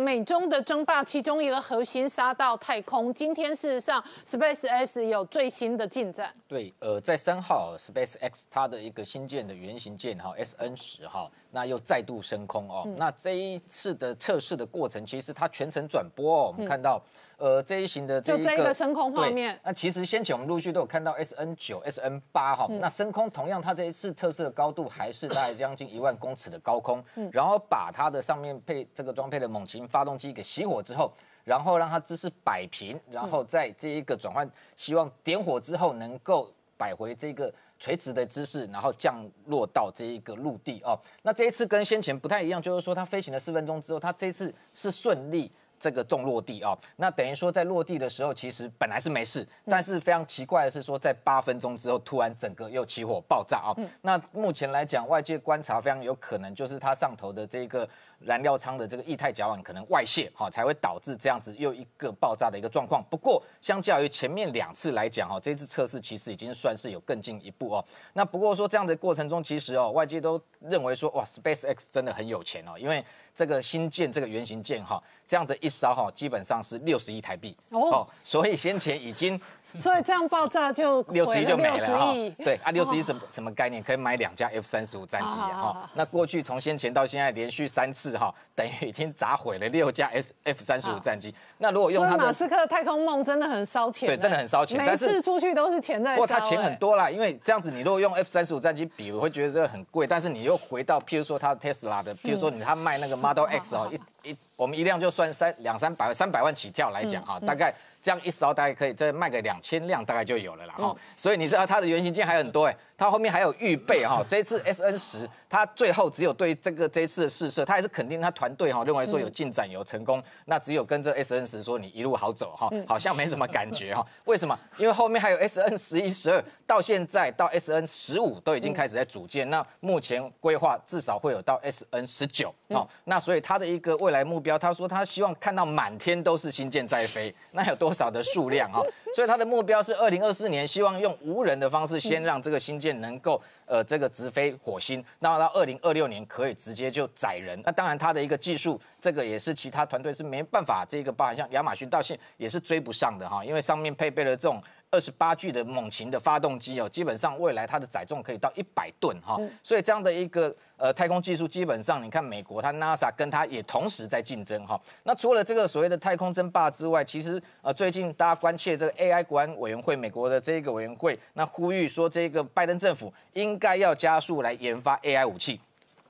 美中的争霸，其中一个核心杀到太空。今天事实上，Space X 有最新的进展。对，呃，在三号，Space X 它的一个新建的原型舰哈，SN 十哈，那又再度升空哦。那这一次的测试的过程，其实它全程转播哦，我们看到。呃，这一型的就这个升空画面。那其实先前我们陆续都有看到 S N 九、S N 八哈，那升空同样，它这一次测试的高度还是大概将近一万公尺的高空，然后把它的上面配这个装配的猛禽发动机给熄火之后，然后让它姿势摆平，然后在这一个转换，希望点火之后能够摆回这个垂直的姿势，然后降落到这一个陆地哦。那这一次跟先前不太一样，就是说它飞行了四分钟之后，它这次是顺利。这个重落地啊，那等于说在落地的时候，其实本来是没事，但是非常奇怪的是说，在八分钟之后，突然整个又起火爆炸啊。那目前来讲，外界观察非常有可能就是它上头的这个燃料舱的这个液态甲烷可能外泄，哈，才会导致这样子又一个爆炸的一个状况。不过，相较于前面两次来讲，哈，这次测试其实已经算是有更进一步哦。那不过说这样的过程中，其实哦，外界都认为说，哇，Space X 真的很有钱哦，因为。这个新建这个原型舰哈，这样的一艘哈，基本上是六十亿台币哦，所以先前已经。所以这样爆炸就六十亿就没了哈。对啊，六十亿什什么概念？可以买两架 F 三十五战机啊。那过去从先前到现在连续三次哈，等于已经砸毁了六架 S F 三十五战机。那如果用它的马斯克的太空梦真的很烧钱。对，真的很烧钱。每次出去都是钱在烧。不过他钱很多啦，因为这样子你如果用 F 三十五战机比，我会觉得这个很贵。但是你又回到譬如说他 Tesla 的，譬如说你他卖那个 Model X 哦，一一我们一辆就算三两三百三百万起跳来讲哈，大概。这样一烧大概可以再卖个两千辆，大概就有了啦。哈，所以你知道它的原型件还很多哎。它后面还有预备哈，这次 S N 十，他最后只有对这个这次的试射，他还是肯定他团队哈认为说有进展有成功，那只有跟这 S N 十说你一路好走哈，好像没什么感觉哈。为什么？因为后面还有 S N 十一十二，到现在到 S N 十五都已经开始在组建，那目前规划至少会有到 S N 十九哦，那所以他的一个未来目标，他说他希望看到满天都是新舰在飞，那有多少的数量哈？所以他的目标是二零二四年，希望用无人的方式先让这个新舰能够呃这个直飞火星，那到二零二六年可以直接就载人。那当然它的一个技术，这个也是其他团队是没办法，这个包含像亚马逊到现也是追不上的哈，因为上面配备了这种。二十八具的猛禽的发动机哦，基本上未来它的载重可以到一百吨哈，所以这样的一个呃太空技术，基本上你看美国它 NASA 跟它也同时在竞争哈。那除了这个所谓的太空争霸之外，其实呃最近大家关切这个 AI 国安委员会，美国的这个委员会，那呼吁说这个拜登政府应该要加速来研发 AI 武器。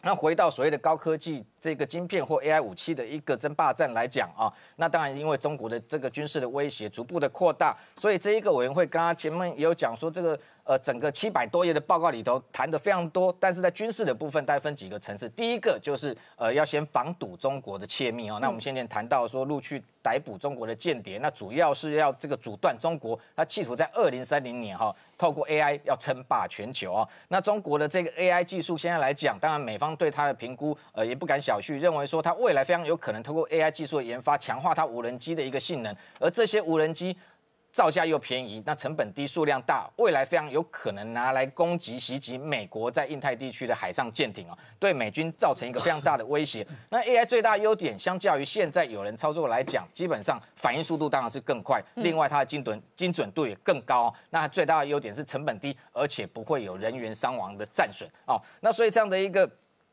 那回到所谓的高科技这个晶片或 AI 武器的一个争霸战来讲啊，那当然因为中国的这个军事的威胁逐步的扩大，所以这一个委员会刚刚前面也有讲说这个。呃，整个七百多页的报告里头谈的非常多，但是在军事的部分，大概分几个层次。第一个就是呃，要先防堵中国的窃密哦。那我们先前谈到说，陆续逮捕中国的间谍，那主要是要这个阻断中国，他企图在二零三零年哈，透过 AI 要称霸全球啊。那中国的这个 AI 技术现在来讲，当然美方对它的评估呃也不敢小觑，认为说它未来非常有可能透过 AI 技术的研发，强化它无人机的一个性能，而这些无人机。造价又便宜，那成本低、数量大，未来非常有可能拿来攻击、袭击美国在印太地区的海上舰艇啊，对美军造成一个非常大的威胁。那 AI 最大优点，相较于现在有人操作来讲，基本上反应速度当然是更快，另外它的精准精准度也更高。那最大的优点是成本低，而且不会有人员伤亡的战损哦。那所以这样的一个。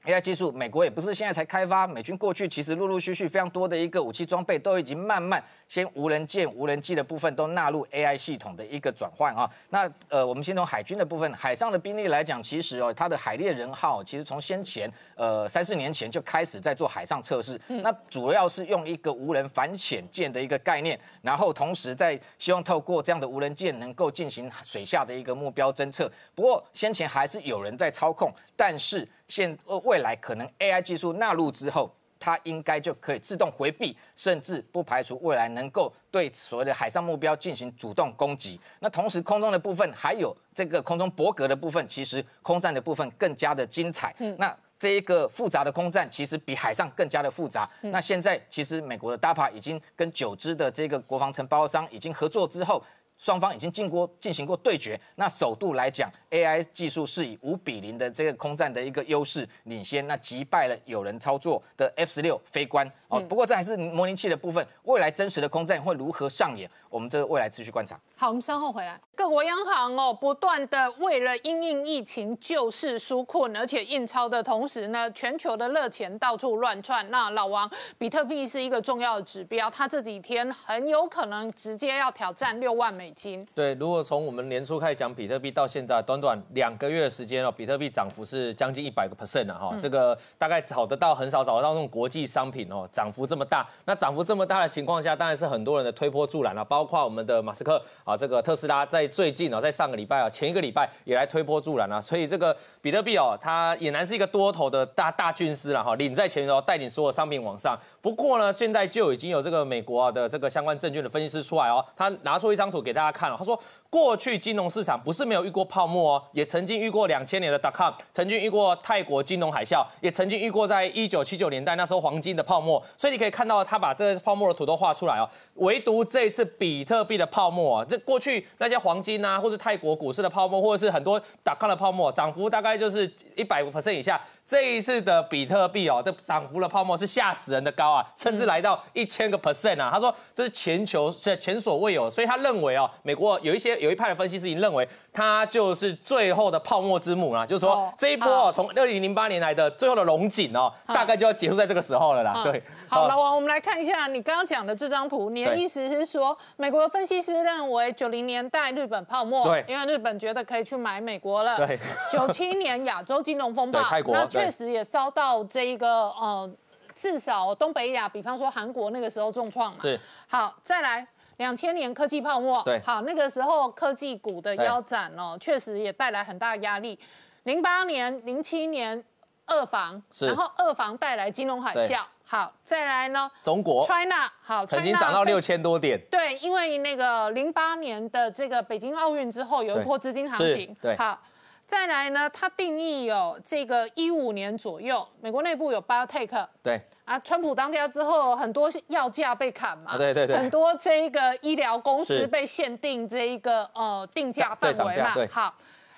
AI 技术，美国也不是现在才开发，美军过去其实陆陆续续非常多的一个武器装备都已经慢慢先无人舰、无人机的部分都纳入 AI 系统的一个转换啊。那呃，我们先从海军的部分，海上的兵力来讲，其实哦，它的海猎人号其实从先前呃三四年前就开始在做海上测试，那主要是用一个无人反潜舰的一个概念，然后同时在希望透过这样的无人舰能够进行水下的一个目标侦测。不过先前还是有人在操控，但是现呃未来可能 AI 技术纳入之后，它应该就可以自动回避，甚至不排除未来能够对所谓的海上目标进行主动攻击。那同时空中的部分还有这个空中博格的部分，其实空战的部分更加的精彩。嗯，那这一个复杂的空战其实比海上更加的复杂。那现在其实美国的 DAPA 已经跟九支的这个国防承包商已经合作之后。双方已经进过进行过对决。那首度来讲，AI 技术是以五比零的这个空战的一个优势领先，那击败了有人操作的 F 十六飞官哦。不过这还是模拟器的部分，未来真实的空战会如何上演？我们这个未来持续观察。好，我们稍后回来。各国央行哦，不断的为了因应疫情救市纾困，而且印钞的同时呢，全球的热钱到处乱窜。那老王，比特币是一个重要的指标，它这几天很有可能直接要挑战六万美金。对，如果从我们年初开始讲比特币到现在，短短两个月的时间哦，比特币涨幅是将近一百个 percent 了哈。这个大概找得到很少找得到那种国际商品哦，涨幅这么大。那涨幅这么大的情况下，当然是很多人的推波助澜了，包括我们的马斯克啊，这个特斯拉在最近啊，在上个礼拜啊，前一个礼拜也来推波助澜啊，所以这个比特币哦，它俨然是一个多头的大大军师了哈，领在前头，带领所有商品往上。不过呢，现在就已经有这个美国的这个相关证券的分析师出来哦，他拿出一张图给大家大家看了。他说过去金融市场不是没有遇过泡沫哦，也曾经遇过两千年的 dot com，曾经遇过泰国金融海啸，也曾经遇过在一九七九年代那时候黄金的泡沫。所以你可以看到他把这个泡沫的图都画出来哦。唯独这一次比特币的泡沫啊，这过去那些黄金啊，或是泰国股市的泡沫，或者是很多 dot com 的泡沫，涨幅大概就是一百 percent 以下。这一次的比特币哦，这涨幅的泡沫是吓死人的高啊，甚至来到一千个 percent 啊。他说这是全球是前所未有，所以他认为哦，美国有一些有一派的分析师已经认为。它就是最后的泡沫之母啦，就是说这一波哦，从二零零八年来的最后的龙井哦，大概就要结束在这个时候了啦。对，好，老王，我们来看一下你刚刚讲的这张图，你的意思是说，美国的分析师认为九零年代日本泡沫，对，因为日本觉得可以去买美国了。对，九七年亚洲金融风暴，那确实也烧到这一个呃，至少东北亚，比方说韩国那个时候重创嘛。是，好，再来。两千年科技泡沫，对，好，那个时候科技股的腰斩哦，确实也带来很大的压力。零八年、零七年二房，然后二房带来金融海啸。好，再来呢？中国，China，好，曾经涨到六千多点。对，因为那个零八年的这个北京奥运之后，有一波资金行情。对，好，再来呢？它定义有这个一五年左右，美国内部有 Biotech。对。啊，川普当家之后，很多药价被砍嘛，对对对，很多这一个医疗公司被限定这一个呃定价范围嘛，好，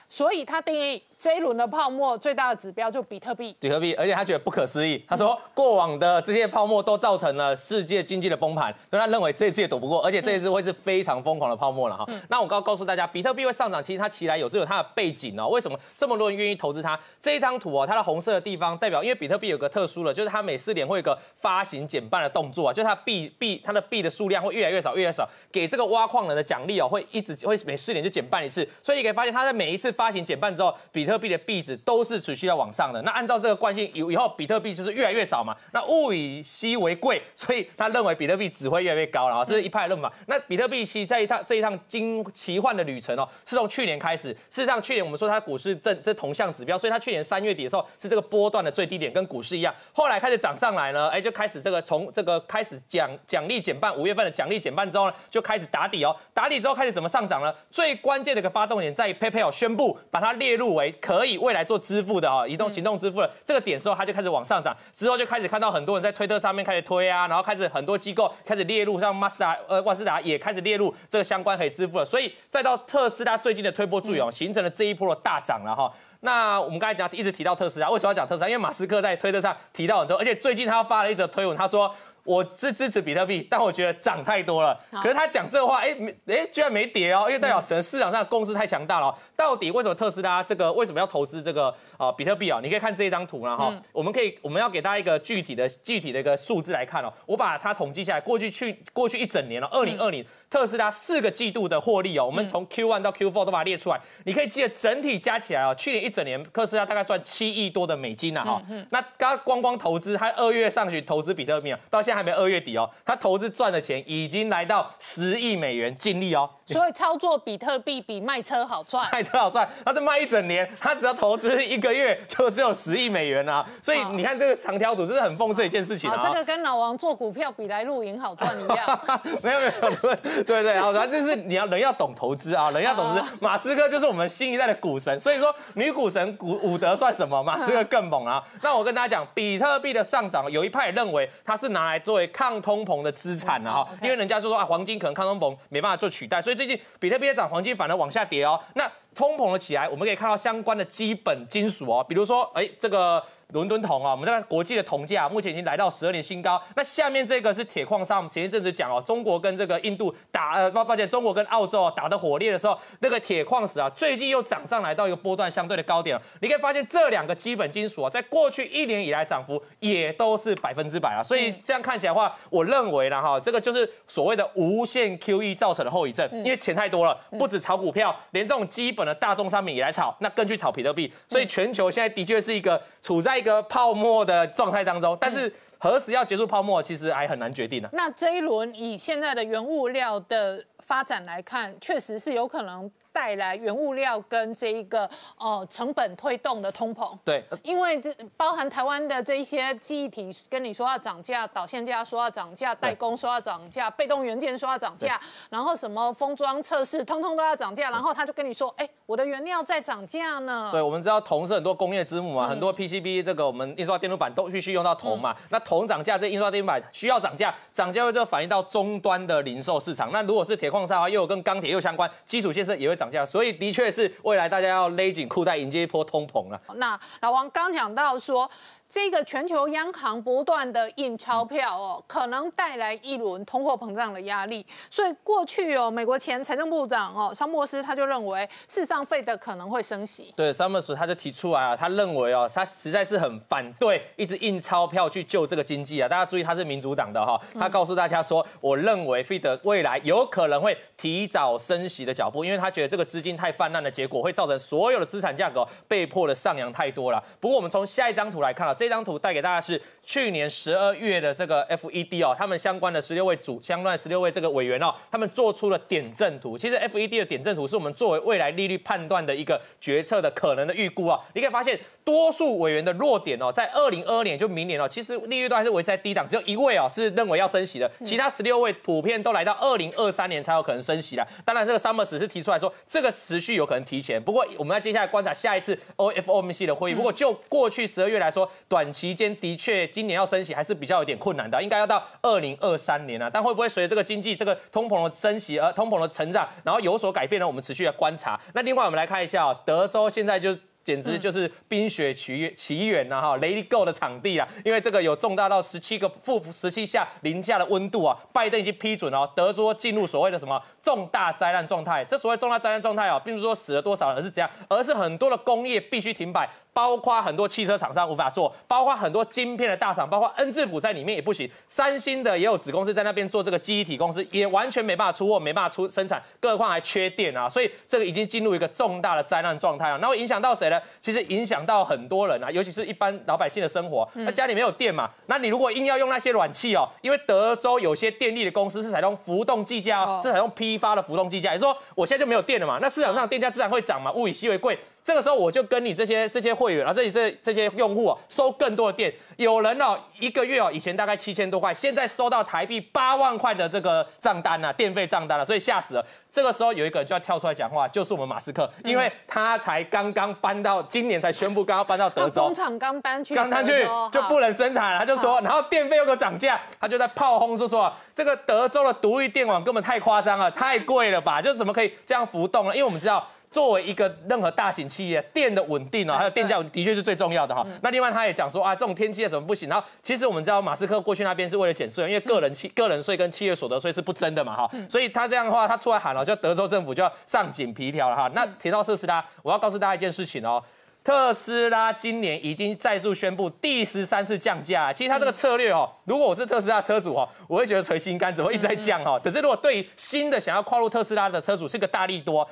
所以他定义。这一轮的泡沫最大的指标就比特币，比特币，而且他觉得不可思议。他说过往的这些泡沫都造成了世界经济的崩盘，所以他认为这一次也躲不过，而且这一次会是非常疯狂的泡沫了哈。那我刚告诉大家，比特币会上涨，其实它起来有时有它的背景哦。为什么这么多人愿意投资它？这一张图哦，它的红色的地方代表，因为比特币有个特殊的，就是它每四年会有个发行减半的动作啊，就是它币币它的币的数量会越来越少，越来越少，给这个挖矿人的奖励哦，会一直会每四年就减半一次。所以你可以发现，它在每一次发行减半之后，比特特币的币值都是持续要往上的。那按照这个惯性，以以后比特币就是越来越少嘛。那物以稀为贵，所以他认为比特币只会越来越高。然后这是一派论法。那比特币其实在一趟这一趟经奇幻的旅程哦，是从去年开始。事实上，去年我们说它股市正这同向指标，所以它去年三月底的时候是这个波段的最低点，跟股市一样。后来开始涨上来呢，哎，就开始这个从这个开始奖奖励减半，五月份的奖励减半之后呢，就开始打底哦。打底之后开始怎么上涨呢？最关键的一个发动点在 PayPal 宣布把它列入为可以未来做。支付的哦，移动行动支付的这个点之后，它就开始往上涨，之后就开始看到很多人在推特上面开始推啊，然后开始很多机构开始列入，像马斯达呃万斯达也开始列入这个相关可以支付了，所以再到特斯拉最近的推波助涌，形成了这一波的大涨了哈。那我们刚才讲一直提到特斯拉，为什么要讲特斯拉？因为马斯克在推特上提到很多，而且最近他发了一则推文，他说。我是支持比特币，但我觉得涨太多了。可是他讲这话，哎，没，哎，居然没跌哦，因为代表可能市场上的共识太强大了。到底为什么特斯拉这个为什么要投资这个啊比特币啊？你可以看这一张图了哈。我们可以，我们要给大家一个具体的、具体的一个数字来看哦。我把它统计下来，过去去过去一整年了，二零二零特斯拉四个季度的获利哦，我们从 Q one 到 Q four 都把它列出来。你可以记得整体加起来哦，去年一整年特斯拉大概赚七亿多的美金呐哈。那刚光光投资，他二月上旬投资比特币啊，到现在还没二月底哦。他投资赚的钱已经来到十亿美元净利哦，所以操作比特币比卖车好赚，卖车好赚。他这卖一整年，他只要投资一个月就只有十亿美元啊！所以你看这个长条图，真的很讽刺一件事情啊。这个跟老王做股票比来露营好赚一样。没 有没有，对对对，然后就是你要人要懂投资啊，人要懂投资。马斯克就是我们新一代的股神，所以说女股神股伍德算什么？马斯克更猛啊！那我跟大家讲，比特币的上涨，有一派认为它是拿来作为抗通膨的资产了哈，因为人家就说啊，黄金可能抗通膨没办法做取代，所以最近比特币在涨，黄金反而往下跌哦。那通膨了起来，我们可以看到相关的基本金属哦，比如说哎这个。伦敦铜啊，我们这个国际的铜价目前已经来到十二年新高。那下面这个是铁矿砂，我们前一阵子讲哦，中国跟这个印度打呃，抱抱歉，中国跟澳洲打得火烈的时候，那个铁矿石啊，最近又涨上来到一个波段相对的高点。你可以发现这两个基本金属啊，在过去一年以来涨幅也都是百分之百啊。所以这样看起来的话，我认为呢哈，这个就是所谓的无限 QE 造成的后遗症，因为钱太多了，不止炒股票，连这种基本的大宗商品也来炒，那更去炒比特币。所以全球现在的确是一个处在。一个泡沫的状态当中，但是何时要结束泡沫，其实还很难决定呢。那这一轮以现在的原物料的发展来看，确实是有可能。带来原物料跟这一个呃成本推动的通膨，对，因为这包含台湾的这一些记忆体跟你说要涨价，导线价说要涨价，代工说要涨价，被动元件说要涨价，然后什么封装测试通通都要涨价，然后他就跟你说，哎，我的原料在涨价呢。对，我们知道铜是很多工业之母嘛，很多 PCB 这个我们印刷电路板都必须用到铜嘛，那铜涨价，这印刷电路板需要涨价，涨价会就反映到终端的零售市场。那如果是铁矿又有跟钢铁又相关，基础建设也会。涨价，所以的确是未来大家要勒紧裤带迎接一波通膨了。那老王刚讲到说。这个全球央行不断的印钞票哦，可能带来一轮通货膨胀的压力。所以过去哦，美国前财政部长哦，桑莫斯他就认为，世上费的可能会升息。对，桑莫斯他就提出来啊，他认为哦，他实在是很反对一直印钞票去救这个经济啊。大家注意，他是民主党的哈，他告诉大家说，我认为费德未来有可能会提早升息的脚步，因为他觉得这个资金太泛滥的结果会造成所有的资产价格被迫的上扬太多了。不过我们从下一张图来看啊。这张图带给大家是去年十二月的这个 FED 哦，他们相关的十六位主相关十六位这个委员哦，他们做出了点阵图。其实 FED 的点阵图是我们作为未来利率判断的一个决策的可能的预估啊。你可以发现，多数委员的弱点哦，在二零二二年就明年哦，其实利率都还是维持在低档，只有一位哦是认为要升息的，其他十六位普遍都来到二零二三年才有可能升息的。当然，这个 Summers 是提出来说这个持续有可能提前。不过，我们要接下来观察下一次 OFOMC 的会议。如果，就过去十二月来说，短期间的确，今年要升息还是比较有点困难的，应该要到二零二三年啊。但会不会随着这个经济、这个通膨的升息而通膨的成长，然后有所改变呢？我们持续的观察。那另外，我们来看一下德州现在就。简直就是冰雪奇奇缘呐哈，Let It Go 的场地啊，因为这个有重大到十七个负十七下零下的温度啊，拜登已经批准哦，德州进入所谓的什么重大灾难状态。这所谓重大灾难状态啊，并不是说死了多少人，而是怎样，而是很多的工业必须停摆，包括很多汽车厂商无法做，包括很多晶片的大厂，包括恩智浦在里面也不行，三星的也有子公司在那边做这个记忆体公司，也完全没办法出货，没办法出生产，更何况还缺电啊，所以这个已经进入一个重大的灾难状态啊，那会影响到谁？其实影响到很多人啊，尤其是一般老百姓的生活。那家里没有电嘛？那你如果硬要用那些暖气哦，因为德州有些电力的公司是采用浮动计价，是采用批发的浮动计价，也就是说我现在就没有电了嘛，那市场上电价自然会涨嘛，物以稀为贵。这个时候我就跟你这些这些会员啊，这里这这些用户啊，收更多的电。有人哦，一个月哦，以前大概七千多块，现在收到台币八万块的这个账单啊，电费账单了，所以吓死了。这个时候有一个人就要跳出来讲话，就是我们马斯克，因为他才刚刚搬到今年才宣布刚刚搬到德州，工厂刚搬去，刚搬去就不能生产，他就说，然后电费又给涨价，他就在炮轰说说这个德州的独立电网根本太夸张了，太贵了吧？就怎么可以这样浮动呢？因为我们知道。作为一个任何大型企业，电的稳定哦，还有电价的确是最重要的哈。那另外他也讲说啊，这种天气怎么不行？然后其实我们知道马斯克过去那边是为了减税，因为个人企个人税跟企业所得税是不增的嘛哈。所以他这样的话，他出来喊了，就德州政府就要上紧皮条了哈。那提到特斯拉，我要告诉大家一件事情哦，特斯拉今年已经再度宣布第十三次降价。其实他这个策略哦，如果我是特斯拉车主哦，我会觉得捶心肝，怎么一直在降哈。可是如果对新的想要跨入特斯拉的车主是个大力多。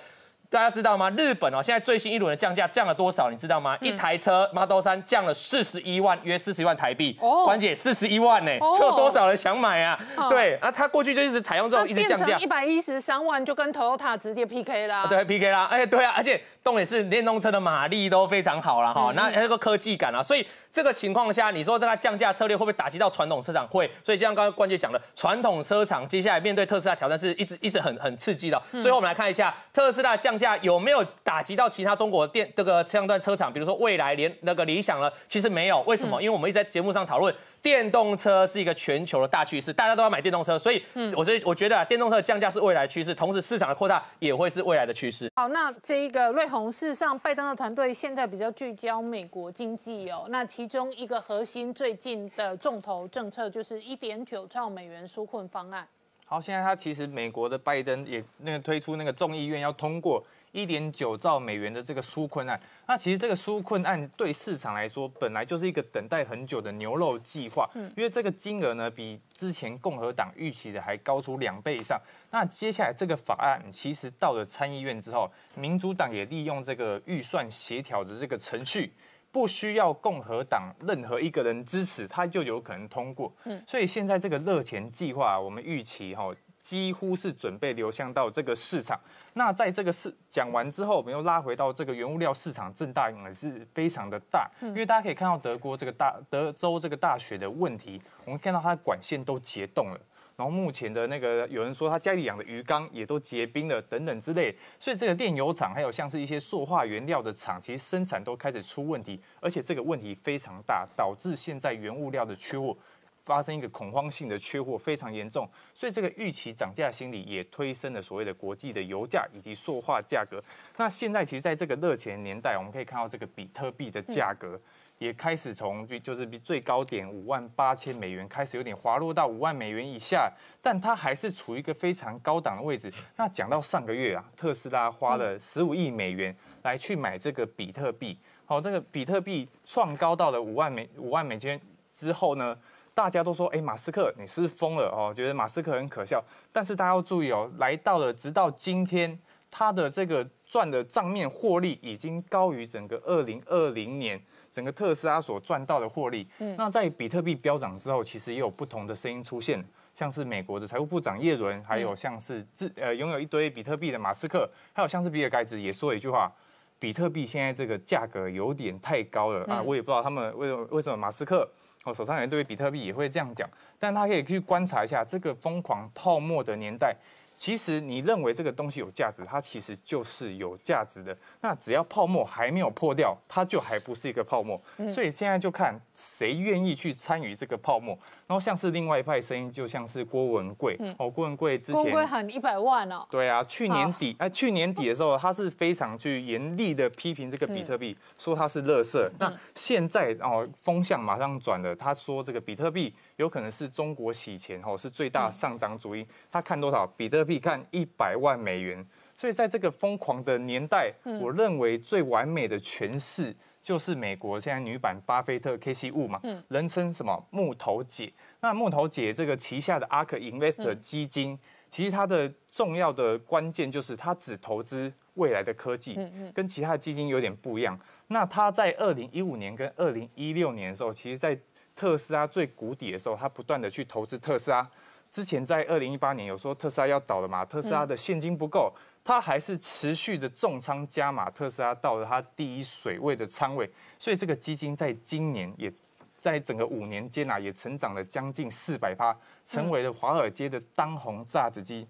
大家知道吗？日本哦，现在最新一轮的降价降了多少？你知道吗？一台车 Model 三降了四十一万，约四十一万台币。哦，关姐，四十一万呢，这有多少人想买啊？对啊，他过去就一直采用这种一直降价，一百一十三万就跟 Toyota 直接 PK 啦。对，PK 啦。哎，对啊，而且重点是电动车的马力都非常好了哈，那那个科技感啊，所以。这个情况下，你说这个降价策略会不会打击到传统车厂？会，所以就像刚刚关姐讲的，传统车厂接下来面对特斯拉挑战是一直一直很很刺激的。最后我们来看一下特斯拉降价有没有打击到其他中国电这个车辆端车厂，比如说未来、连那个理想呢？其实没有，为什么？因为我们一直在节目上讨论，电动车是一个全球的大趋势，大家都要买电动车，所以我所以我觉得啊，电动车降价是未来趋势，同时市场的扩大也会是未来的趋势。好，那这一个瑞红事实上，拜登的团队现在比较聚焦美国经济哦。那其中一个核心最近的重头政策就是一点九兆美元纾困方案。好，现在他其实美国的拜登也那个推出那个众议院要通过。一点九兆美元的这个纾困案，那其实这个纾困案对市场来说，本来就是一个等待很久的牛肉计划，因为这个金额呢，比之前共和党预期的还高出两倍以上。那接下来这个法案其实到了参议院之后，民主党也利用这个预算协调的这个程序，不需要共和党任何一个人支持，它就有可能通过。嗯，所以现在这个热钱计划，我们预期哈。几乎是准备流向到这个市场。那在这个市讲完之后，我们又拉回到这个原物料市场，震荡也是非常的大。因为大家可以看到德国这个大德州这个大学的问题，我们看到它的管线都结冻了。然后目前的那个有人说他家里养的鱼缸也都结冰了，等等之类。所以这个炼油厂还有像是一些塑化原料的厂，其实生产都开始出问题，而且这个问题非常大，导致现在原物料的缺货。发生一个恐慌性的缺货非常严重，所以这个预期涨价心理也推升了所谓的国际的油价以及塑化价格。那现在其实在这个热钱年代，我们可以看到这个比特币的价格也开始从就是比最高点五万八千美元开始有点滑落到五万美元以下，但它还是处于一个非常高档的位置。那讲到上个月啊，特斯拉花了十五亿美元来去买这个比特币，好，这个比特币创高到了五万美五万美金之后呢？大家都说，哎，马斯克你是疯了哦，觉得马斯克很可笑。但是大家要注意哦，来到了直到今天，他的这个赚的账面获利已经高于整个二零二零年整个特斯拉所赚到的获利。嗯，那在比特币飙涨之后，其实也有不同的声音出现，像是美国的财务部长耶伦，还有像是自呃拥有一堆比特币的马斯克，还有像是比尔盖茨也说了一句话：比特币现在这个价格有点太高了啊！我也不知道他们为什么为什么马斯克。我，手上人对于比特币也会这样讲，但他可以去观察一下这个疯狂泡沫的年代。其实你认为这个东西有价值，它其实就是有价值的。那只要泡沫还没有破掉，它就还不是一个泡沫。所以现在就看谁愿意去参与这个泡沫。然后像是另外一派声音，就像是郭文贵哦，郭文贵之前郭文贵喊一百万哦，对啊，去年底哎，去年底的时候，他是非常去严厉的批评这个比特币，说它是垃圾。那现在哦，风向马上转了，他说这个比特币有可能是中国洗钱哦，是最大上涨主因。他看多少？比特币看一百万美元。所以在这个疯狂的年代，我认为最完美的诠释。就是美国现在女版巴菲特 K C 物嘛，人称什么木头姐？那木头姐这个旗下的 Ark Investor 基金，其实它的重要的关键就是它只投资未来的科技，跟其他的基金有点不一样。那它在二零一五年跟二零一六年的时候，其实在特斯拉最谷底的时候，它不断的去投资特斯拉。之前在二零一八年有说特斯拉要倒了嘛，特斯拉的现金不够。它还是持续的重仓加码特斯拉，到了它第一水位的仓位，所以这个基金在今年也在整个五年间啊，也成长了将近四百趴，成为了华尔街的当红榨子机。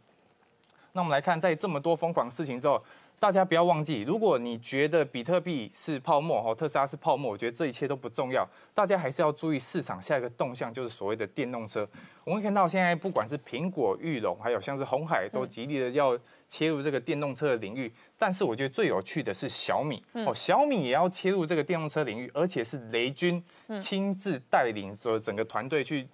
那我们来看，在这么多疯狂事情之后。大家不要忘记，如果你觉得比特币是泡沫，哈，特斯拉是泡沫，我觉得这一切都不重要。大家还是要注意市场下一个动向，就是所谓的电动车。我们看到现在不管是苹果、玉龙，还有像是红海，都极力的要切入这个电动车的领域。但是我觉得最有趣的是小米，哦，小米也要切入这个电动车领域，而且是雷军亲自带领所整个团队去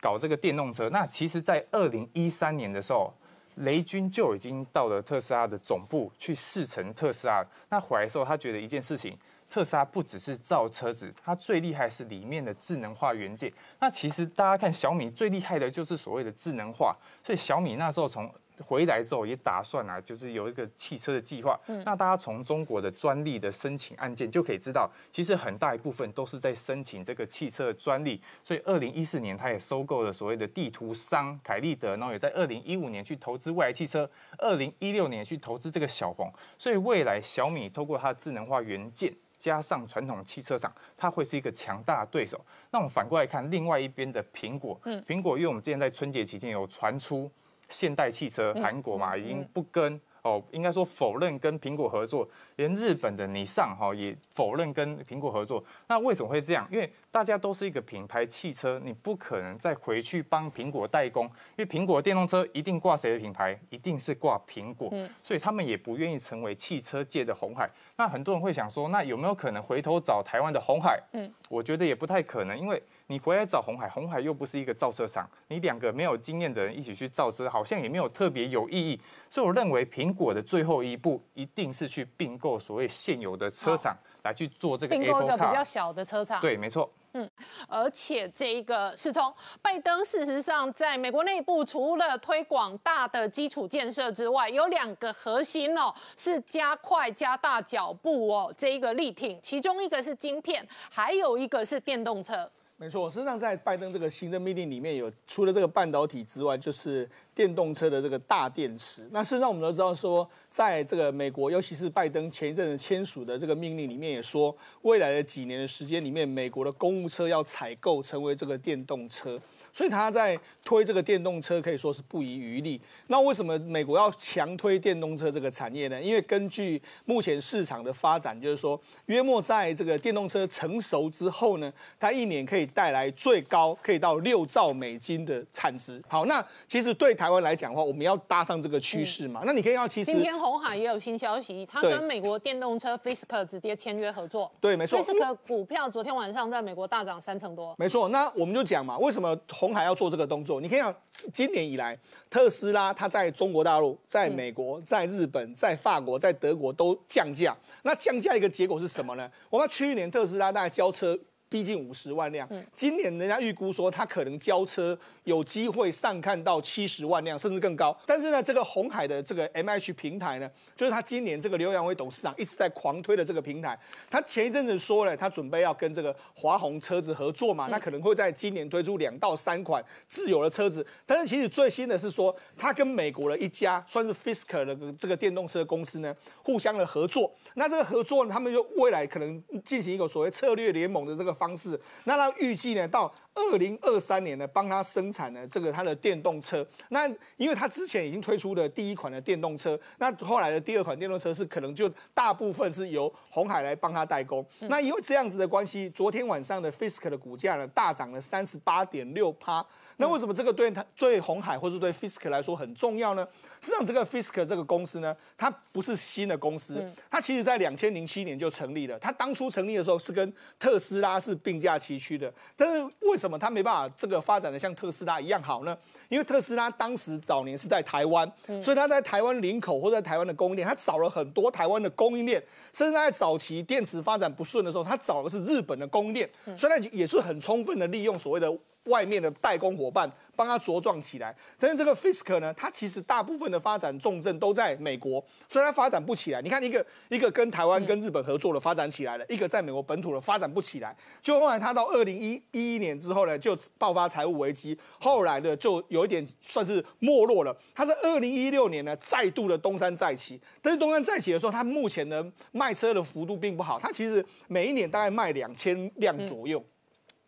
搞这个电动车。那其实，在二零一三年的时候。雷军就已经到了特斯拉的总部去试乘特斯拉。那回来的时候，他觉得一件事情，特斯拉不只是造车子，它最厉害是里面的智能化元件。那其实大家看小米最厉害的就是所谓的智能化，所以小米那时候从。回来之后也打算啊，就是有一个汽车的计划。嗯，那大家从中国的专利的申请案件就可以知道，其实很大一部分都是在申请这个汽车的专利。所以，二零一四年他也收购了所谓的地图商凯立德，然后也在二零一五年去投资未来汽车，二零一六年去投资这个小鹏。所以，未来小米透过它的智能化元件，加上传统汽车厂，它会是一个强大的对手。那我们反过来看另外一边的苹果，嗯，苹果因为我们之前在春节期间有传出。现代汽车，韩国嘛，已经不跟哦，应该说否认跟苹果合作，连日本的尼桑哈也否认跟苹果合作。那为什么会这样？因为大家都是一个品牌汽车，你不可能再回去帮苹果代工，因为苹果电动车一定挂谁的品牌，一定是挂苹果，所以他们也不愿意成为汽车界的红海。那很多人会想说，那有没有可能回头找台湾的红海？嗯，我觉得也不太可能，因为你回来找红海，红海又不是一个造车厂，你两个没有经验的人一起去造车，好像也没有特别有意义。所以我认为苹果的最后一步一定是去并购所谓现有的车厂来去做这个并购一个比较。小的车厂。对，没错。嗯而且这一个是从拜登事实上在美国内部除了推广大的基础建设之外，有两个核心哦，是加快加大脚步哦，这一个力挺，其中一个是晶片，还有一个是电动车。没错，实际上在拜登这个新的命令里面有，除了这个半导体之外，就是电动车的这个大电池。那事实上我们都知道说，在这个美国，尤其是拜登前一阵子签署的这个命令里面，也说未来的几年的时间里面，美国的公务车要采购成为这个电动车。所以他在推这个电动车可以说是不遗余力。那为什么美国要强推电动车这个产业呢？因为根据目前市场的发展，就是说约莫在这个电动车成熟之后呢，它一年可以带来最高可以到六兆美金的产值。好，那其实对台湾来讲的话，我们要搭上这个趋势嘛。那你可以要，其实今天红海也有新消息，他跟美国电动车 Fisker 直接签约合作。对，没错。Fisker 股票昨天晚上在美国大涨三成多。没错，那我们就讲嘛，为什么红海要做这个动作？你可以想，今年以来，特斯拉它在中国大陆、在美国、在日本、在法国、在德国都降价。那降价一个结果是什么呢？我们去年特斯拉大概交车。逼近五十万辆，今年人家预估说它可能交车有机会上看到七十万辆，甚至更高。但是呢，这个红海的这个 M H 平台呢，就是他今年这个刘扬伟董事长一直在狂推的这个平台。他前一阵子说了，他准备要跟这个华虹车子合作嘛，那可能会在今年推出两到三款自有的车子。但是其实最新的是说，他跟美国的一家算是 Fisker 的这个电动车公司呢，互相的合作。那这个合作呢，他们就未来可能进行一个所谓策略联盟的这个方式。那他预计呢，到二零二三年呢，帮他生产呢这个他的电动车。那因为他之前已经推出了第一款的电动车，那后来的第二款电动车是可能就大部分是由红海来帮他代工。那因为这样子的关系，昨天晚上的 Fisker 的股价呢大涨了三十八点六趴。那为什么这个对他对红海或是对 Fisker 来说很重要呢？实际上，这个 Fisker 这个公司呢，它不是新的公司，它其实在两千零七年就成立了。它当初成立的时候是跟特斯拉是并驾齐驱的，但是为什么它没办法这个发展的像特斯拉一样好呢？因为特斯拉当时早年是在台湾，所以它在台湾林口或者在台湾的供应链，它找了很多台湾的供应链，甚至在早期电池发展不顺的时候，它找的是日本的供应链，所以它也是很充分的利用所谓的。外面的代工伙伴帮他茁壮起来，但是这个 Fisker 呢，它其实大部分的发展重镇都在美国，所以它发展不起来。你看一个一个跟台湾跟日本合作的发展起来了，一个在美国本土的发展不起来。就后来它到二零一一一年之后呢，就爆发财务危机，后来呢就有一点算是没落了。它是二零一六年呢再度的东山再起，但是东山再起的时候，它目前呢卖车的幅度并不好，它其实每一年大概卖两千辆左右。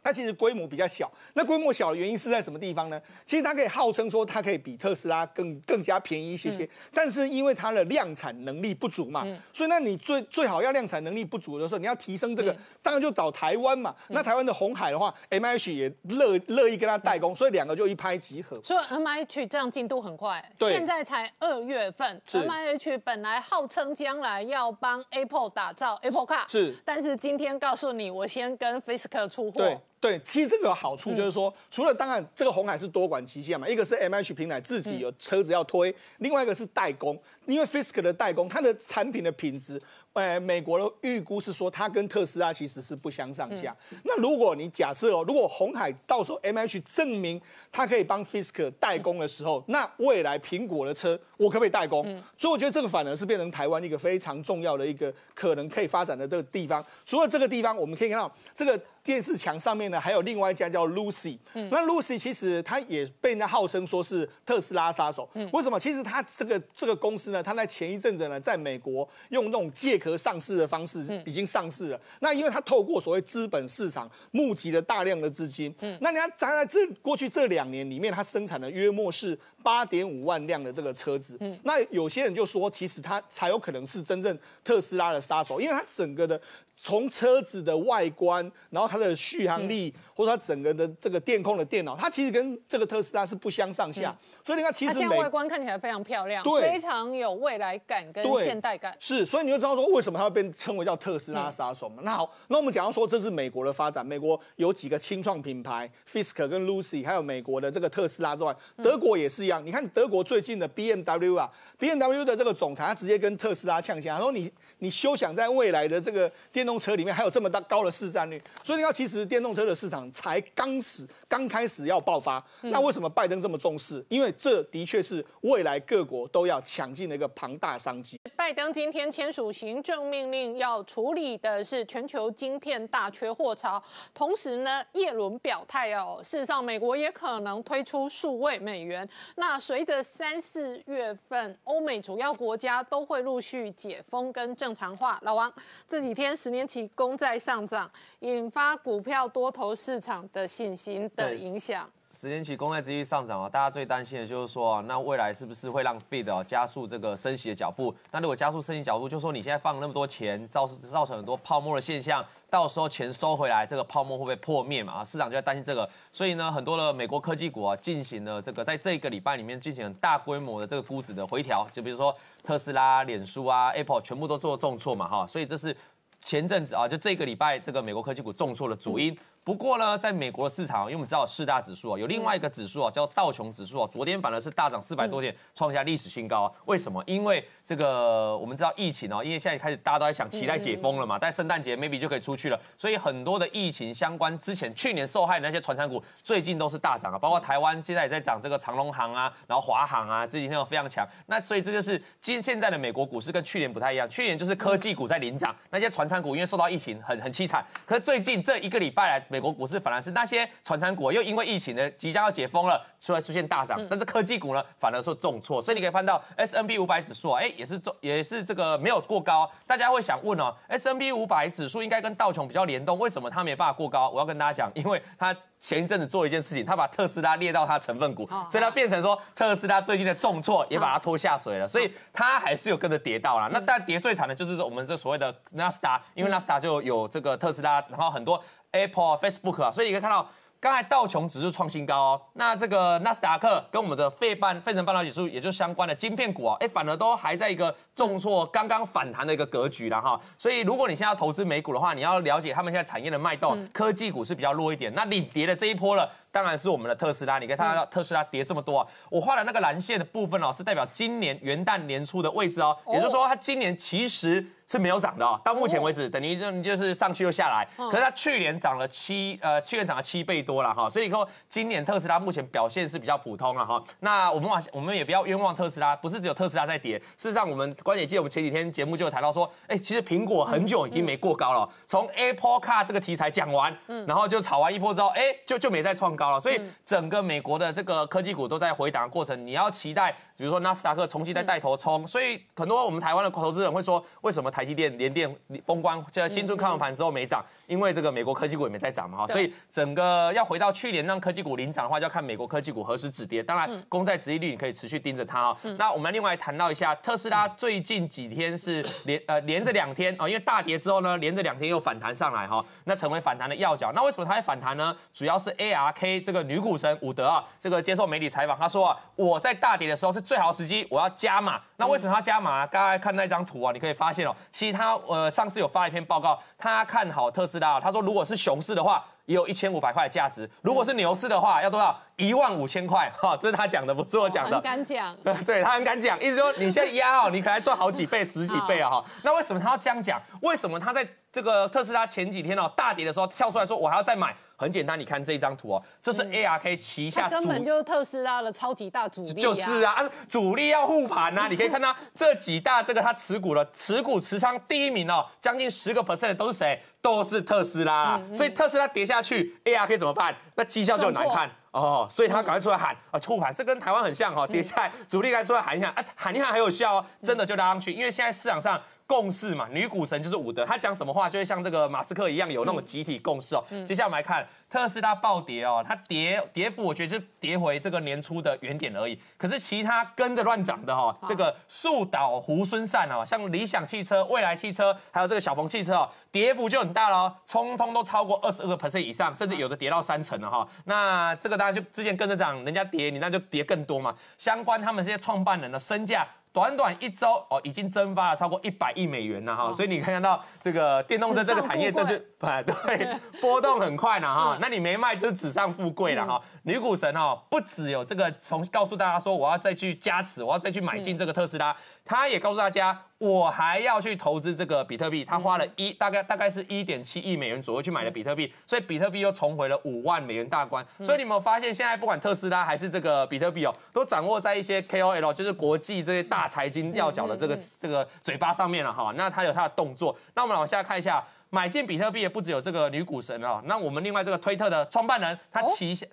它其实规模比较小，那规模小的原因是在什么地方呢？其实它可以号称说它可以比特斯拉更更加便宜一些些，但是因为它的量产能力不足嘛，所以那你最最好要量产能力不足的时候，你要提升这个，当然就找台湾嘛。那台湾的红海的话，M H 也乐乐意跟他代工，所以两个就一拍即合。所以 M H 这样进度很快，对。现在才二月份是，M H 本来号称将来要帮 Apple 打造 Apple Car，是。但是今天告诉你，我先跟 Fisker 出货，对对，其实这个有好处就是说，除了当然这个红海是多管齐下嘛，一个是 M H 平台自己有车子要推，另外一个是代工，因为 Fisker 的代工，它的产品的品质，呃，美国的预估是说它跟特斯拉其实是不相上下。那如果你假设哦，如果红海到时候 M H 证明它可以帮 Fisker 代工的时候，那未来苹果的车我可不可以代工？所以我觉得这个反而是变成台湾一个非常重要的一个可能可以发展的这个地方。除了这个地方，我们可以看到这个电视墙上面呢还有另外一家叫 Lucy，嗯那 Lucy 其实它也被人家号称说是特斯拉杀手。嗯为什么？其实它这个这个公司呢，它在前一阵子呢，在美国用那种借壳上市的方式已经上市了。那因为它透过所谓资本市场募集了大量的资金，嗯那你要站在这过去这两年里面，它生产的约莫是八点五万辆的这个车子。嗯那有些人就说，其实它才有可能是真正特斯拉的杀手，因为它整个的。从车子的外观，然后它的续航力，或者它整个的这个电控的电脑，它其实跟这个特斯拉是不相上下。所以你看，其实它外观看起来非常漂亮，对，非常有未来感跟现代感。是，所以你就知道说，为什么它会被称为叫特斯拉杀手嘛？那好，那我们讲到说，这是美国的发展，美国有几个轻创品牌，Fisker 跟 Lucy，还有美国的这个特斯拉之外，德国也是一样。你看德国最近的 BMW 啊，BMW 的这个总裁他直接跟特斯拉呛下，他说你你休想在未来的这个电动车里面还有这么大高的市占率。所以你看，其实电动车的市场才刚始刚开始要爆发。那为什么拜登这么重视？因为这的确是未来各国都要抢进的一个庞大商机。拜登今天签署行政命令，要处理的是全球晶片大缺货潮。同时呢，耶伦表态哦，事实上美国也可能推出数位美元。那随着三四月份欧美主要国家都会陆续解封跟正常化，老王这几天十年期公债上涨，引发股票多头市场的信心的影响。十年期公债继续上涨啊，大家最担心的就是说啊，那未来是不是会让 Fed 啊加速这个升息的脚步？那如果加速升息脚步，就说你现在放那么多钱，造造成很多泡沫的现象，到时候钱收回来，这个泡沫会不会破灭嘛？啊，市场就在担心这个，所以呢，很多的美国科技股啊进行了这个在这个礼拜里面进行了大规模的这个估值的回调，就比如说特斯拉、脸书啊、Apple 全部都做重挫嘛，哈，所以这是前阵子啊，就这个礼拜这个美国科技股重挫的主因。不过呢，在美国的市场，因为我们知道四大指数啊，有另外一个指数啊，叫道琼指数啊，昨天反而是大涨四百多点，创下历史新高。为什么？因为这个我们知道疫情哦，因为现在开始大家都在想期待解封了嘛，在圣诞节 maybe 就可以出去了，所以很多的疫情相关之前去年受害的那些船产股，最近都是大涨啊，包括台湾现在也在涨这个长龙航啊，然后华航啊，这几天都非常强。那所以这就是今现在的美国股市跟去年不太一样，去年就是科技股在领涨，那些船产股因为受到疫情很很凄惨，可是最近这一个礼拜来，美国股市反而是。那些传产股又因为疫情呢即将要解封了，出来出现大涨，但是科技股呢反而说重挫，所以你可以看到 S N B 五百指数啊，哎也是重也是这个没有过高。大家会想问哦，S N B 五百指数应该跟道琼比较联动，为什么它没办法过高？我要跟大家讲，因为它前一阵子做一件事情，它把特斯拉列到它成分股，所以它变成说特斯拉最近的重挫也把它拖下水了，所以它还是有跟着跌到了。那但跌最惨的就是我们这所谓的纳斯达，因为纳斯达就有这个特斯拉，然后很多。Apple、Facebook 啊，所以你可以看到，刚才道琼指数创新高哦，那这个纳斯达克跟我们的费半费城半导体指数，也就相关的晶片股啊，哎，反而都还在一个重挫、刚刚反弹的一个格局了哈。所以如果你现在要投资美股的话，你要了解他们现在产业的脉动，科技股是比较弱一点，那你跌的这一波了。当然是我们的特斯拉，你看它特斯拉跌这么多啊！我画的那个蓝线的部分哦，是代表今年元旦年初的位置哦，也就是说它今年其实是没有涨的哦，到目前为止等于就就是上去又下来，可是它去年涨了七呃去年涨了七倍多了哈，所以说今年特斯拉目前表现是比较普通了哈。那我们往我们也不要冤枉特斯拉，不是只有特斯拉在跌，事实上我们关姐记得我们前几天节目就有谈到说，哎，其实苹果很久已经没过高了，从 Apple Car 这个题材讲完，然后就炒完一波之后，哎，就就没再创。高了，所以整个美国的这个科技股都在回档的过程，你要期待，比如说纳斯达克重新再带头冲，所以很多我们台湾的投资人会说，为什么台积电联电封关，现在新春看完盘之后没涨？因为这个美国科技股也没再涨嘛，哈，所以整个要回到去年让科技股领涨的话，就要看美国科技股何时止跌。当然，公债殖利率你可以持续盯着它哦。那我们另外谈到一下特斯拉最近几天是连呃连着两天哦，因为大跌之后呢，连着两天又反弹上来哈，那成为反弹的要角。那为什么它会反弹呢？主要是 ARK。这个女股神伍德啊，这个接受媒体采访，他说啊，我在大跌的时候是最好时机，我要加码。那为什么他加码？刚才看那张图啊，你可以发现哦，其实他呃上次有发一篇报告，他看好特斯拉，他说如果是熊市的话，也有一千五百块的价值；如果是牛市的话，要多少？一万五千块。哈，这是他讲的，不是我讲的。很敢讲。对他很敢讲，意思说你现在压哦，你可能赚好几倍、十几倍啊哈。那为什么他要这样讲？为什么他在？这个特斯拉前几天哦大跌的时候跳出来说，我还要再买。很简单，你看这一张图哦，这是 ARK 旗下根本就是特斯拉的超级大主力。就是啊，主力要护盘呐。你可以看到这几大这个它持股的持股持仓第一名哦，将近十个 percent 的都是谁？都是特斯拉。所以特斯拉跌下去，ARK 怎么办？那绩效就难看哦。所以他赶快出来喊啊护盘，这跟台湾很像哈，跌下来主力该出来喊一喊啊，喊一喊还有效哦，真的就拉上去。因为现在市场上。共识嘛，女股神就是伍德，她讲什么话就会像这个马斯克一样有那种集体共识哦。接下来我们来看特斯拉暴跌哦，它跌跌幅我觉得就跌回这个年初的原点而已。可是其他跟着乱涨的哈，这个树倒猢狲散哦，像理想汽车、未来汽车，还有这个小鹏汽车哦，跌幅就很大了，通通都超过二十二个 percent 以上，甚至有的跌到三成了哈。那这个大家就之前跟着涨，人家跌你那就跌更多嘛。相关他们这些创办人的身价。短短一周哦，已经蒸发了超过一百亿美元了哈，所以你看到这个电动车这个产业，真是啊对，波动很快呢哈。那你没卖就是纸上富贵了哈。女股神哦，不只有这个从告诉大家说我要再去加持，我要再去买进这个特斯拉。他也告诉大家，我还要去投资这个比特币。他花了一大概大概是一点七亿美元左右去买了比特币，所以比特币又重回了五万美元大关。所以你有没有发现，现在不管特斯拉还是这个比特币哦，都掌握在一些 KOL，就是国际这些大财经要角的这个这个嘴巴上面了哈。那他有他的动作。那我们往下看一下，买进比特币的不只有这个女股神哦，那我们另外这个推特的创办人，他旗下。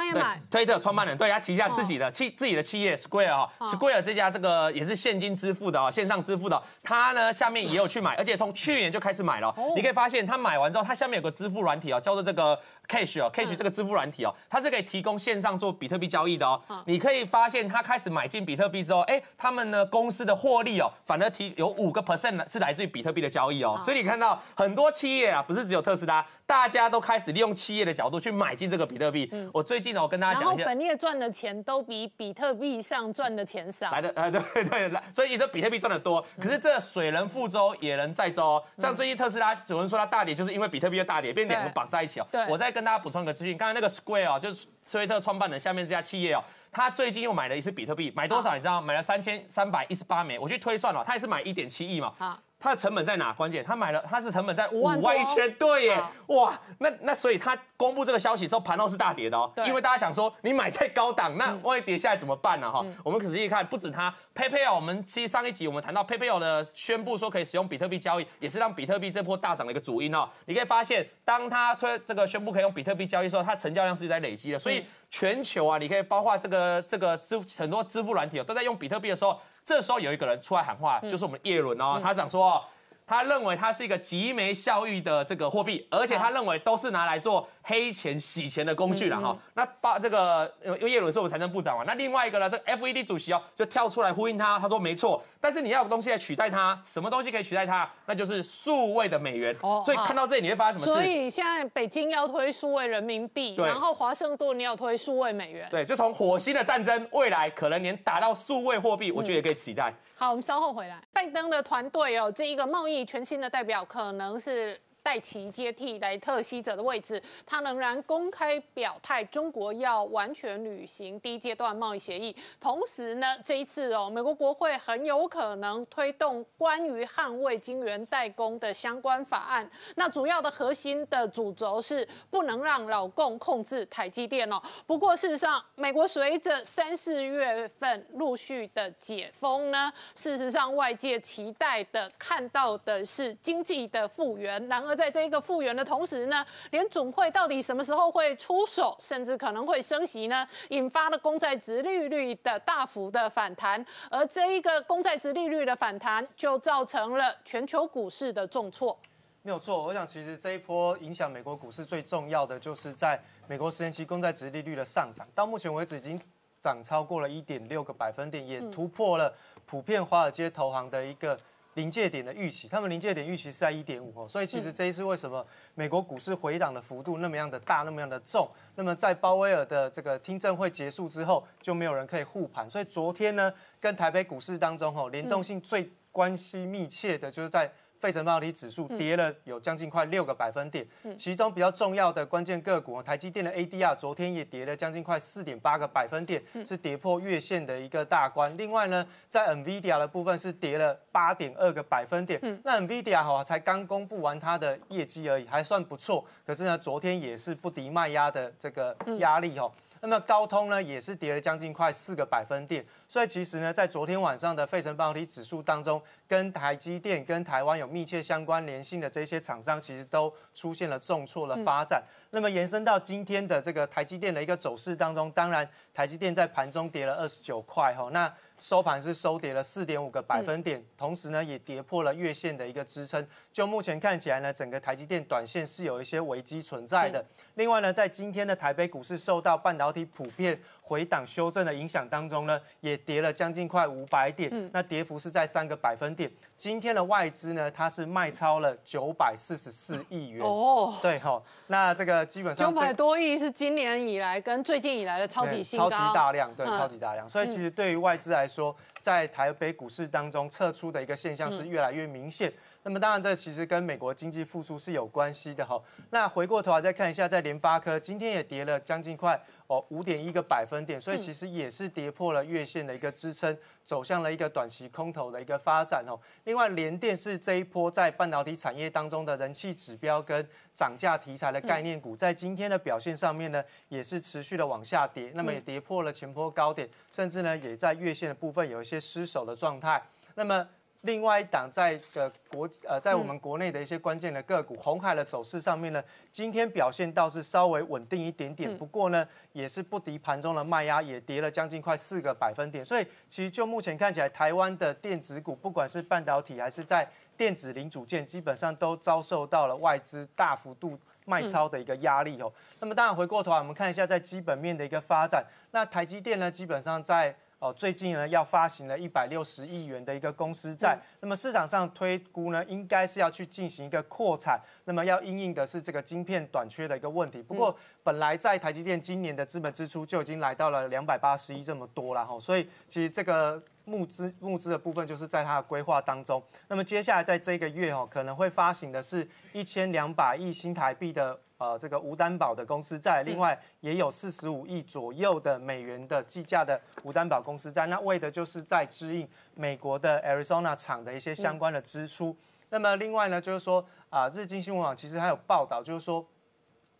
他也买推特创办人，对他旗下自己的企自己的企业 Square 啊，Square 这家这个也是现金支付的啊，线上支付的，他呢下面也有去买，而且从去年就开始买了。你可以发现他买完之后，他下面有个支付软体哦，叫做这个 Cash 哦，Cash 这个支付软体哦，它是可以提供线上做比特币交易的哦。你可以发现他开始买进比特币之后，哎，他们呢公司的获利哦，反而提有五个 percent 是来自于比特币的交易哦。所以你看到很多企业啊，不是只有特斯拉。大家都开始利用企业的角度去买进这个比特币。嗯，我最近呢，我跟大家讲一下，本业赚的钱都比比特币上赚的钱少。来的，呃，对对来，所以你说比特币赚的多，可是这水能覆舟，也能载舟。像最近特斯拉有人说它大跌，就是因为比特币又大跌，变两个绑在一起哦。对，我再跟大家补充一个资讯，刚才那个 Square 哦，就是推特创办人下面这家企业哦，他最近又买了一次比特币，买多少你知道？买了三千三百一十八枚，我去推算了，他也是买一点七亿嘛。好。它的成本在哪？关键，他买了，它是成本在五万一千，对耶，哇，那那所以他公布这个消息时候，盘后是大跌的哦，因为大家想说，你买在高档，那万一跌下来怎么办呢？哈，我们仔细看，不止它，PayPal，我们其实上一集我们谈到 PayPal 的宣布说可以使用比特币交易，也是让比特币这波大涨的一个主因哦。你可以发现，当它推这个宣布可以用比特币交易的时候，它成交量是在累积的，所以全球啊，你可以包括这个这个支很多支付软体哦都在用比特币的时候。这时候有一个人出来喊话，就是我们叶伦哦，他想说，他认为它是一个极没效益的这个货币，而且他认为都是拿来做。黑钱洗钱的工具了哈，那把这个因为叶伦是我们财政部长嘛，那另外一个呢，这个 FED 主席哦就跳出来呼应他，他说没错，但是你要有东西来取代它，什么东西可以取代它？那就是数位的美元。哦，所以看到这里你会发生什么事？所以现在北京要推数位人民币，然后华盛顿你要推数位美元。对，就从火星的战争，未来可能连打到数位货币，我觉得也可以期待。好，我们稍后回来。拜登的团队哦，这一个贸易全新的代表可能是。戴奇接替莱特希者的位置，他仍然公开表态，中国要完全履行第一阶段贸易协议。同时呢，这一次哦，美国国会很有可能推动关于捍卫晶圆代工的相关法案。那主要的核心的主轴是不能让老共控制台积电哦。不过事实上，美国随着三四月份陆续的解封呢，事实上外界期待的看到的是经济的复原。然而而在这一个复原的同时呢，连总会到底什么时候会出手，甚至可能会升息呢？引发了公债值利率的大幅的反弹，而这一个公债值利率的反弹，就造成了全球股市的重挫。没有错，我想其实这一波影响美国股市最重要的，就是在美国十年期公债值利率的上涨，到目前为止已经涨超过了一点六个百分点，也突破了普遍华尔街投行的一个。临界点的预期，他们临界点预期是在一点五哦，所以其实这一次为什么美国股市回档的幅度那么样的大，那么样的重？那么在鲍威尔的这个听证会结束之后，就没有人可以护盘，所以昨天呢，跟台北股市当中哦，联动性最关系密切的就是在费城半导体指数跌了有将近快六个百分点，其中比较重要的关键个股，台积电的 ADR 昨天也跌了将近快四点八个百分点，是跌破月线的一个大关。另外呢，在 NVIDIA 的部分是跌了八点二个百分点，那 NVIDIA 哈才刚公布完它的业绩而已，还算不错，可是呢，昨天也是不敌卖压的这个压力哈。那么高通呢，也是跌了将近快四个百分点，所以其实呢，在昨天晚上的费城半导体指数当中，跟台积电、跟台湾有密切相关联性的这些厂商，其实都出现了重挫的发展。那么延伸到今天的这个台积电的一个走势当中，当然台积电在盘中跌了二十九块哈，那。收盘是收跌了四点五个百分点，同时呢也跌破了月线的一个支撑。就目前看起来呢，整个台积电短线是有一些危机存在的。另外呢，在今天的台北股市受到半导体普遍。回档修正的影响当中呢，也跌了将近快五百点，那跌幅是在三个百分点。今天的外资呢，它是卖超了九百四十四亿元哦，对哈，那这个基本上九百多亿是今年以来跟最近以来的超级新高，超级大量，对，超级大量。所以其实对于外资来说，在台北股市当中撤出的一个现象是越来越明显。那么当然，这其实跟美国经济复苏是有关系的哈。那回过头来再看一下，在联发科今天也跌了将近快。哦，五点一个百分点，所以其实也是跌破了月线的一个支撑，走向了一个短期空头的一个发展哦。另外，联电是这一波在半导体产业当中的人气指标跟涨价题材的概念股，在今天的表现上面呢，也是持续的往下跌，那么也跌破了前波高点，甚至呢也在月线的部分有一些失守的状态。那么另外一档在个国呃，在我们国内的一些关键的个股，红海的走势上面呢，今天表现倒是稍微稳定一点点，不过呢，也是不敌盘中的卖压，也跌了将近快四个百分点。所以其实就目前看起来，台湾的电子股，不管是半导体还是在电子零组件，基本上都遭受到了外资大幅度卖超的一个压力哦。那么当然回过头来，我们看一下在基本面的一个发展，那台积电呢，基本上在哦，最近呢要发行了一百六十亿元的一个公司债，那么市场上推估呢，应该是要去进行一个扩产，那么要应应的是这个晶片短缺的一个问题。不过本来在台积电今年的资本支出就已经来到了两百八十亿这么多了哈，所以其实这个募资募资的部分就是在它的规划当中。那么接下来在这个月哦，可能会发行的是一千两百亿新台币的。呃，这个无担保的公司债，另外也有四十五亿左右的美元的计价的无担保公司债，那为的就是在支应美国的 Arizona 厂的一些相关的支出。那么另外呢，就是说啊，日经新闻网其实还有报道，就是说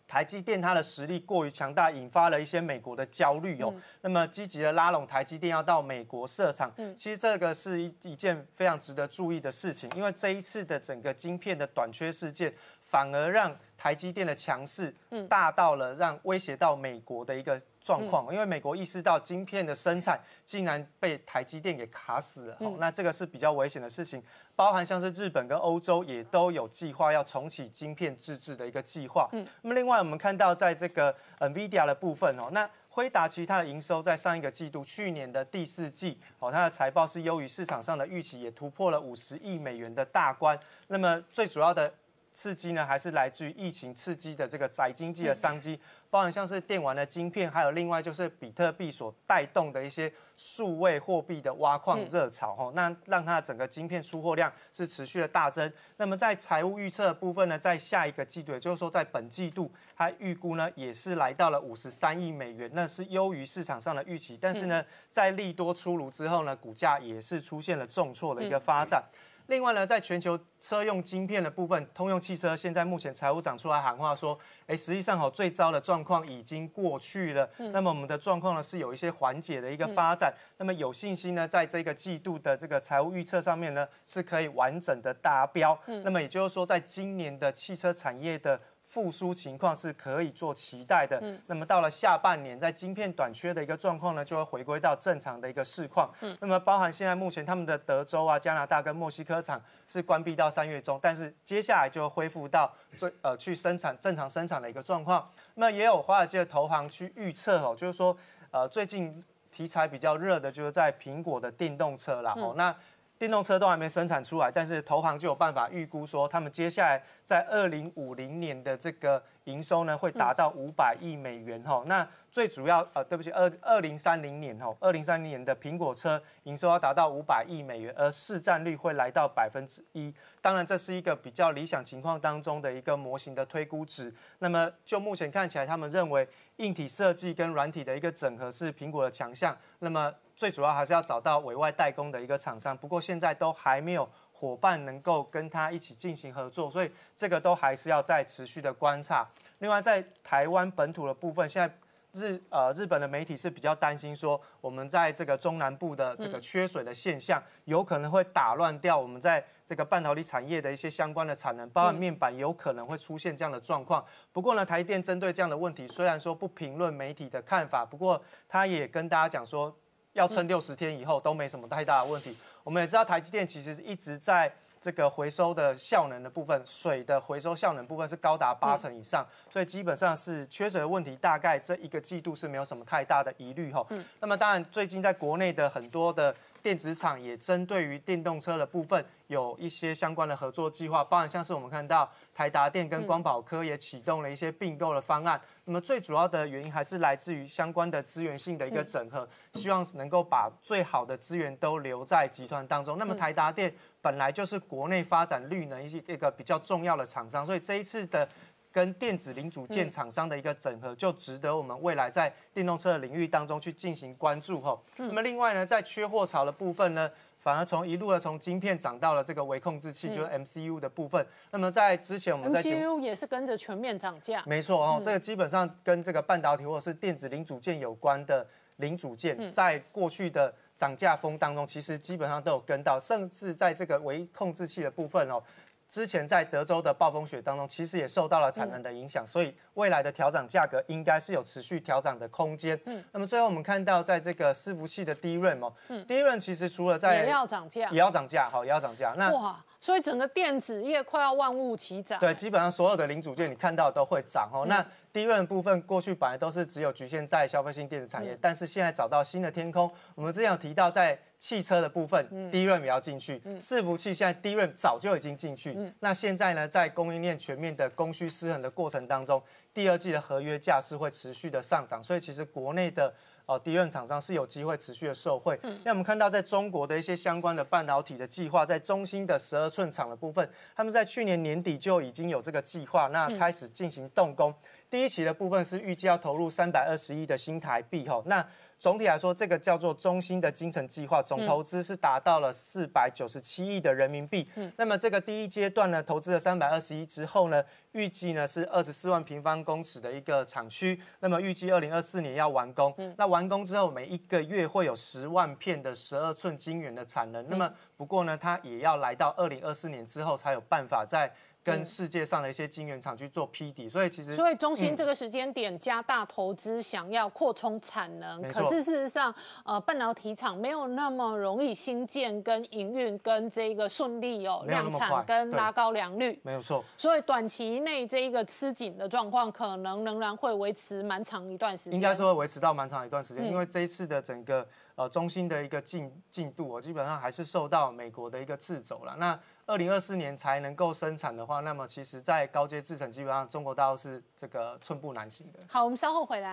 台积电它的实力过于强大，引发了一些美国的焦虑哦。那么积极的拉拢台积电要到美国设厂，其实这个是一一件非常值得注意的事情，因为这一次的整个晶片的短缺事件。反而让台积电的强势大到了让威胁到美国的一个状况，因为美国意识到晶片的生产竟然被台积电给卡死了，那这个是比较危险的事情。包含像是日本跟欧洲也都有计划要重启晶片自制的一个计划。嗯那么另外我们看到在这个 NVIDIA 的部分哦，那辉达其他的营收在上一个季度去年的第四季哦，它的财报是优于市场上的预期，也突破了五十亿美元的大关。那么最主要的。刺激呢，还是来自于疫情刺激的这个宅经济的商机，包含像是电玩的晶片，还有另外就是比特币所带动的一些数位货币的挖矿热潮，哈，那让它整个晶片出货量是持续的大增。那么在财务预测部分呢，在下一个季度，也就是说在本季度，它预估呢也是来到了五十三亿美元，那是优于市场上的预期。但是呢，在利多出炉之后呢，股价也是出现了重挫的一个发展。另外呢，在全球车用晶片的部分，通用汽车现在目前财务长出来喊话说，哎，实际上好最糟的状况已经过去了。那么我们的状况呢是有一些缓解的一个发展。那么有信心呢，在这个季度的这个财务预测上面呢，是可以完整的达标。那么也就是说，在今年的汽车产业的。复苏情况是可以做期待的。嗯，那么到了下半年，在晶片短缺的一个状况呢，就会回归到正常的一个市况。嗯，那么包含现在目前他们的德州啊、加拿大跟墨西哥厂是关闭到三月中，但是接下来就会恢复到最呃去生产正常生产的一个状况。那也有华尔街的投行去预测哦，就是说呃最近题材比较热的就是在苹果的电动车啦。哦，那。电动车都还没生产出来，但是投行就有办法预估说，他们接下来在二零五零年的这个营收呢会达到五百亿美元哈。那最主要呃，对不起，二二零三零年哈，二零三零年的苹果车营收要达到五百亿美元，而市占率会来到百分之一。当然，这是一个比较理想情况当中的一个模型的推估值。那么就目前看起来，他们认为硬体设计跟软体的一个整合是苹果的强项。那么最主要还是要找到委外代工的一个厂商。不过现在都还没有伙伴能够跟他一起进行合作，所以这个都还是要再持续的观察。另外，在台湾本土的部分，现在。日呃，日本的媒体是比较担心说，我们在这个中南部的这个缺水的现象，有可能会打乱掉我们在这个半导体产业的一些相关的产能，包括面板有可能会出现这样的状况。不过呢，台电针对这样的问题，虽然说不评论媒体的看法，不过他也跟大家讲说，要撑六十天以后都没什么太大的问题。我们也知道台积电其实一直在。这个回收的效能的部分，水的回收效能部分是高达八成以上，所以基本上是缺水的问题，大概这一个季度是没有什么太大的疑虑哈。嗯，那么当然最近在国内的很多的。电子厂也针对于电动车的部分有一些相关的合作计划，包含像是我们看到台达电跟光宝科也启动了一些并购的方案。那么最主要的原因还是来自于相关的资源性的一个整合，希望能够把最好的资源都留在集团当中。那么台达电本来就是国内发展绿能一些一个比较重要的厂商，所以这一次的。跟电子零组件厂商的一个整合，就值得我们未来在电动车的领域当中去进行关注哈。那么另外呢，在缺货潮的部分呢，反而从一路的从晶片涨到了这个微控制器，就是 MCU 的部分。那么在之前我们在 MCU 也是跟着全面涨价，没错哦，这个基本上跟这个半导体或者是电子零组件有关的零组件，在过去的涨价风当中，其实基本上都有跟到，甚至在这个微控制器的部分哦。之前在德州的暴风雪当中，其实也受到了产能的影响，所以未来的调整价格应该是有持续调整的空间。嗯，那么最后我们看到，在这个伺服器的低润哦，低润其实除了在也要涨价，也要涨价，好，也要涨价。那哇，所以整个电子业快要万物齐涨。对，基本上所有的零组件你看到都会涨哦。那低润部分过去本来都是只有局限在消费性电子产业，但是现在找到新的天空。我们之前有提到在。汽车的部分，低润也要进去。伺服器现在低润早就已经进去。那现在呢，在供应链全面的供需失衡的过程当中，第二季的合约价是会持续的上涨。所以其实国内的哦低润厂商是有机会持续的受惠。那我们看到在中国的一些相关的半导体的计划，在中芯的十二寸厂的部分，他们在去年年底就已经有这个计划，那开始进行动工。第一期的部分是预计要投入三百二十亿的新台币。吼，那总体来说，这个叫做中心的精城计划，总投资是达到了四百九十七亿的人民币。嗯，那么这个第一阶段呢，投资了三百二十亿之后呢，预计呢是二十四万平方公尺的一个厂区。那么预计二零二四年要完工。嗯，那完工之后，每一个月会有十万片的十二寸晶圆的产能。那么不过呢，它也要来到二零二四年之后才有办法在。跟世界上的一些晶圆厂去做批底，所以其实所以中芯这个时间点加大投资，想要扩充产能，可是事实上，呃，半导体厂没有那么容易新建跟营运跟这个顺利哦，量产跟拉高良率，没有错。所以短期内这一个吃紧的状况，可能仍然会维持蛮长一段时间，应该是会维持到蛮长一段时间，因为这一次的整个呃中心的一个进进度，我基本上还是受到美国的一个掣肘了。那二零二四年才能够生产的话，那么其实，在高阶制程基本上，中国大陆是这个寸步难行的。好，我们稍后回来。